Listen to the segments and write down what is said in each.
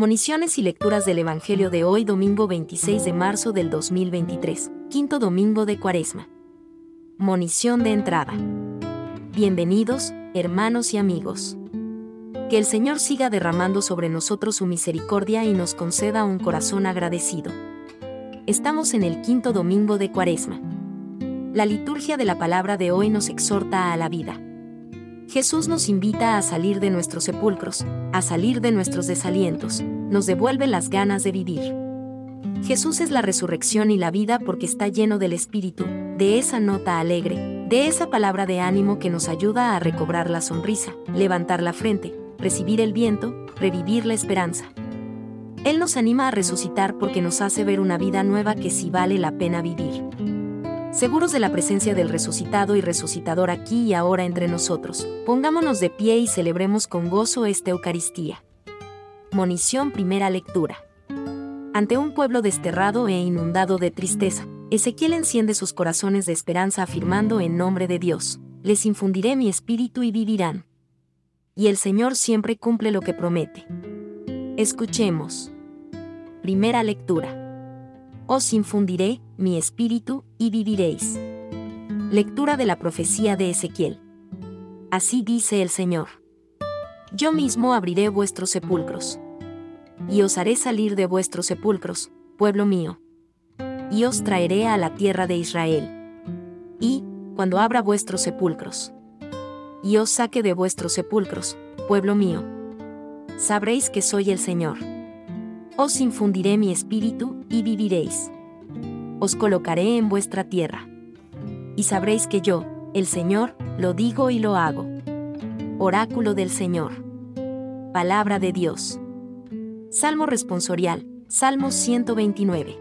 Moniciones y lecturas del Evangelio de hoy domingo 26 de marzo del 2023, quinto domingo de Cuaresma. Monición de entrada. Bienvenidos, hermanos y amigos. Que el Señor siga derramando sobre nosotros su misericordia y nos conceda un corazón agradecido. Estamos en el quinto domingo de Cuaresma. La liturgia de la palabra de hoy nos exhorta a la vida. Jesús nos invita a salir de nuestros sepulcros, a salir de nuestros desalientos, nos devuelve las ganas de vivir. Jesús es la resurrección y la vida porque está lleno del Espíritu, de esa nota alegre, de esa palabra de ánimo que nos ayuda a recobrar la sonrisa, levantar la frente, recibir el viento, revivir la esperanza. Él nos anima a resucitar porque nos hace ver una vida nueva que sí vale la pena vivir seguros de la presencia del resucitado y resucitador aquí y ahora entre nosotros, pongámonos de pie y celebremos con gozo esta Eucaristía. Monición Primera Lectura. Ante un pueblo desterrado e inundado de tristeza, Ezequiel enciende sus corazones de esperanza afirmando en nombre de Dios, les infundiré mi espíritu y vivirán. Y el Señor siempre cumple lo que promete. Escuchemos. Primera lectura os infundiré mi espíritu y viviréis. Lectura de la profecía de Ezequiel. Así dice el Señor. Yo mismo abriré vuestros sepulcros. Y os haré salir de vuestros sepulcros, pueblo mío. Y os traeré a la tierra de Israel. Y, cuando abra vuestros sepulcros, y os saque de vuestros sepulcros, pueblo mío, sabréis que soy el Señor os infundiré mi espíritu, y viviréis. Os colocaré en vuestra tierra. Y sabréis que yo, el Señor, lo digo y lo hago. Oráculo del Señor. Palabra de Dios. Salmo responsorial, Salmo 129.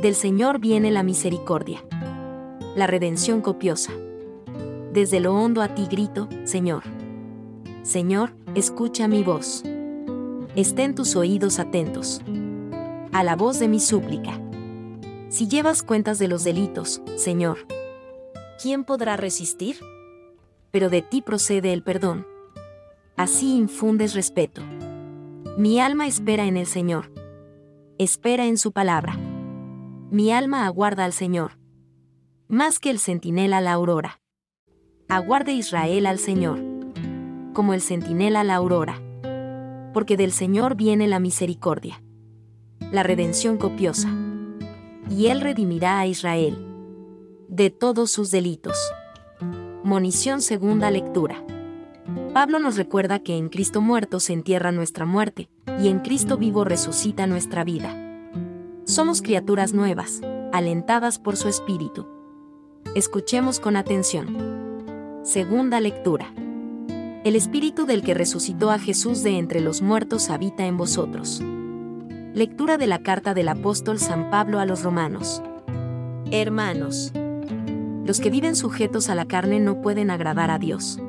Del Señor viene la misericordia. La redención copiosa. Desde lo hondo a ti grito, Señor. Señor, escucha mi voz estén tus oídos atentos. A la voz de mi súplica. Si llevas cuentas de los delitos, Señor, ¿quién podrá resistir? Pero de ti procede el perdón. Así infundes respeto. Mi alma espera en el Señor. Espera en su palabra. Mi alma aguarda al Señor. Más que el centinela la aurora. Aguarde Israel al Señor. Como el centinela la aurora porque del Señor viene la misericordia, la redención copiosa. Y Él redimirá a Israel de todos sus delitos. Monición segunda lectura. Pablo nos recuerda que en Cristo muerto se entierra nuestra muerte, y en Cristo vivo resucita nuestra vida. Somos criaturas nuevas, alentadas por su Espíritu. Escuchemos con atención. Segunda lectura. El Espíritu del que resucitó a Jesús de entre los muertos habita en vosotros. Lectura de la carta del apóstol San Pablo a los romanos. Hermanos, los que viven sujetos a la carne no pueden agradar a Dios.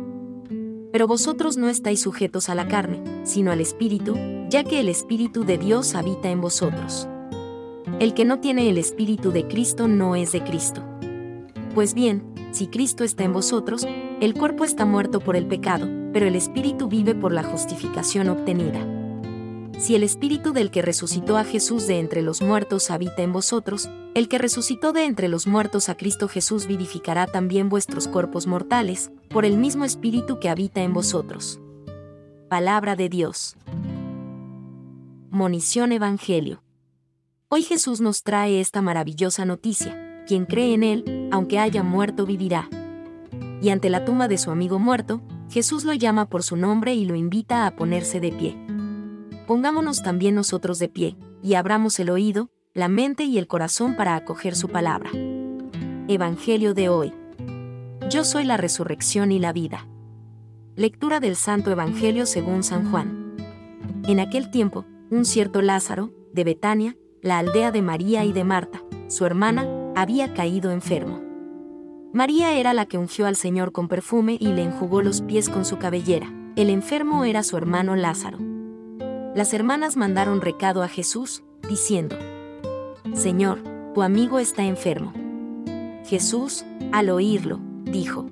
Pero vosotros no estáis sujetos a la carne, sino al Espíritu, ya que el Espíritu de Dios habita en vosotros. El que no tiene el Espíritu de Cristo no es de Cristo. Pues bien, si Cristo está en vosotros, el cuerpo está muerto por el pecado, pero el espíritu vive por la justificación obtenida. Si el espíritu del que resucitó a Jesús de entre los muertos habita en vosotros, el que resucitó de entre los muertos a Cristo Jesús vivificará también vuestros cuerpos mortales, por el mismo espíritu que habita en vosotros. Palabra de Dios. Monición Evangelio. Hoy Jesús nos trae esta maravillosa noticia. Quien cree en Él, aunque haya muerto, vivirá y ante la tumba de su amigo muerto, Jesús lo llama por su nombre y lo invita a ponerse de pie. Pongámonos también nosotros de pie, y abramos el oído, la mente y el corazón para acoger su palabra. Evangelio de hoy. Yo soy la resurrección y la vida. Lectura del Santo Evangelio según San Juan. En aquel tiempo, un cierto Lázaro, de Betania, la aldea de María y de Marta, su hermana, había caído enfermo. María era la que ungió al Señor con perfume y le enjugó los pies con su cabellera. El enfermo era su hermano Lázaro. Las hermanas mandaron recado a Jesús, diciendo, Señor, tu amigo está enfermo. Jesús, al oírlo, dijo,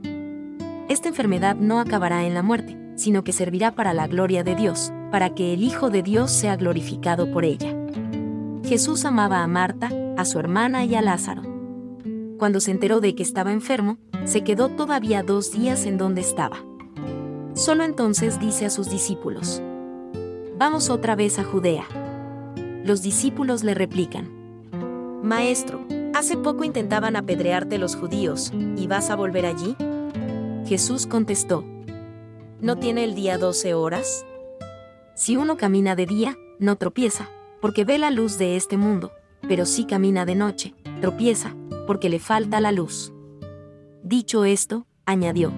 Esta enfermedad no acabará en la muerte, sino que servirá para la gloria de Dios, para que el Hijo de Dios sea glorificado por ella. Jesús amaba a Marta, a su hermana y a Lázaro. Cuando se enteró de que estaba enfermo, se quedó todavía dos días en donde estaba. Solo entonces dice a sus discípulos, Vamos otra vez a Judea. Los discípulos le replican, Maestro, hace poco intentaban apedrearte los judíos, ¿y vas a volver allí? Jesús contestó, ¿no tiene el día doce horas? Si uno camina de día, no tropieza, porque ve la luz de este mundo, pero si camina de noche, tropieza, porque le falta la luz. Dicho esto, añadió,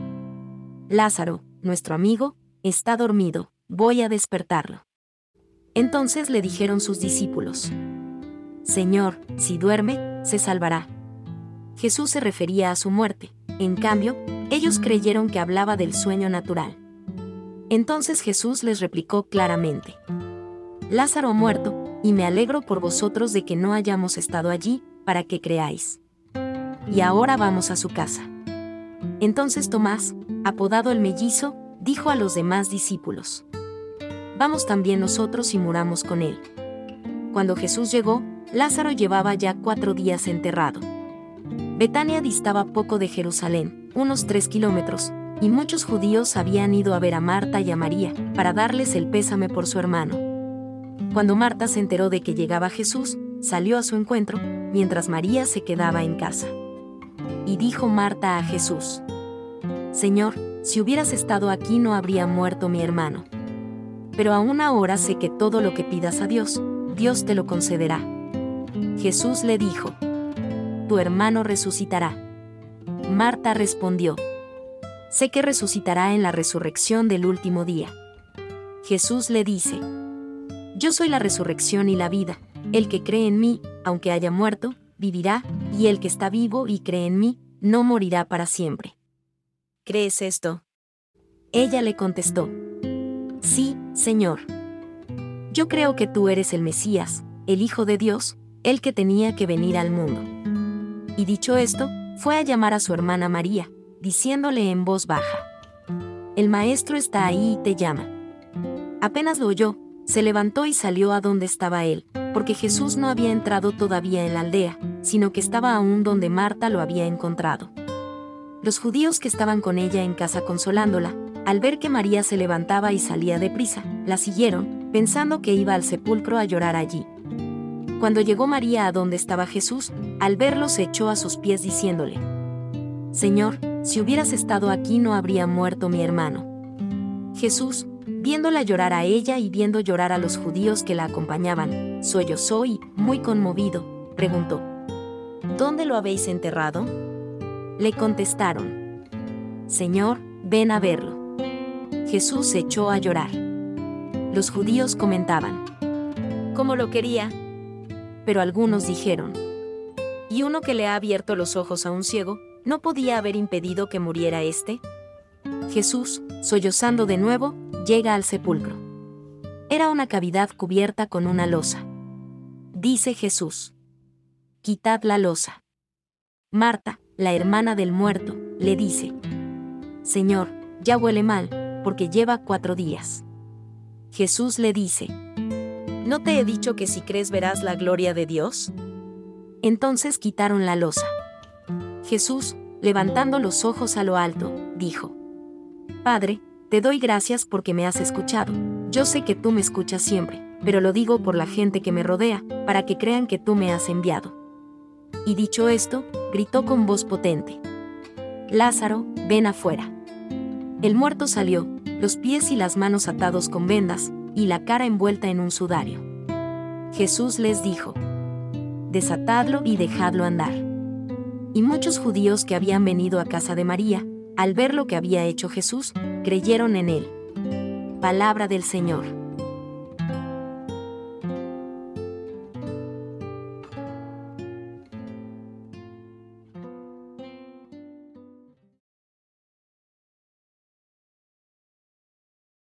Lázaro, nuestro amigo, está dormido, voy a despertarlo. Entonces le dijeron sus discípulos, Señor, si duerme, se salvará. Jesús se refería a su muerte, en cambio, ellos creyeron que hablaba del sueño natural. Entonces Jesús les replicó claramente, Lázaro muerto, y me alegro por vosotros de que no hayamos estado allí, para que creáis. Y ahora vamos a su casa. Entonces Tomás, apodado el mellizo, dijo a los demás discípulos, Vamos también nosotros y muramos con él. Cuando Jesús llegó, Lázaro llevaba ya cuatro días enterrado. Betania distaba poco de Jerusalén, unos tres kilómetros, y muchos judíos habían ido a ver a Marta y a María, para darles el pésame por su hermano. Cuando Marta se enteró de que llegaba Jesús, salió a su encuentro, mientras María se quedaba en casa. Y dijo Marta a Jesús, Señor, si hubieras estado aquí no habría muerto mi hermano. Pero aún ahora sé que todo lo que pidas a Dios, Dios te lo concederá. Jesús le dijo, Tu hermano resucitará. Marta respondió, sé que resucitará en la resurrección del último día. Jesús le dice, Yo soy la resurrección y la vida, el que cree en mí, aunque haya muerto, vivirá, y el que está vivo y cree en mí, no morirá para siempre. ¿Crees esto? Ella le contestó, Sí, Señor. Yo creo que tú eres el Mesías, el Hijo de Dios, el que tenía que venir al mundo. Y dicho esto, fue a llamar a su hermana María, diciéndole en voz baja, El maestro está ahí y te llama. Apenas lo oyó, se levantó y salió a donde estaba él, porque Jesús no había entrado todavía en la aldea, sino que estaba aún donde Marta lo había encontrado. Los judíos que estaban con ella en casa consolándola, al ver que María se levantaba y salía deprisa, la siguieron, pensando que iba al sepulcro a llorar allí. Cuando llegó María a donde estaba Jesús, al verlo se echó a sus pies diciéndole, Señor, si hubieras estado aquí no habría muerto mi hermano. Jesús, viéndola llorar a ella y viendo llorar a los judíos que la acompañaban, sollozó y, muy conmovido, preguntó, ¿Dónde lo habéis enterrado? Le contestaron, Señor, ven a verlo. Jesús se echó a llorar. Los judíos comentaban, ¿cómo lo quería? Pero algunos dijeron, ¿y uno que le ha abierto los ojos a un ciego, no podía haber impedido que muriera éste? Jesús, sollozando de nuevo, llega al sepulcro. Era una cavidad cubierta con una losa. Dice Jesús, quitad la losa. Marta, la hermana del muerto, le dice, Señor, ya huele mal, porque lleva cuatro días. Jesús le dice, ¿no te he dicho que si crees verás la gloria de Dios? Entonces quitaron la losa. Jesús, levantando los ojos a lo alto, dijo, Padre, te doy gracias porque me has escuchado. Yo sé que tú me escuchas siempre, pero lo digo por la gente que me rodea, para que crean que tú me has enviado. Y dicho esto, gritó con voz potente, Lázaro, ven afuera. El muerto salió, los pies y las manos atados con vendas, y la cara envuelta en un sudario. Jesús les dijo, Desatadlo y dejadlo andar. Y muchos judíos que habían venido a casa de María, al ver lo que había hecho Jesús, creyeron en él. Palabra del Señor.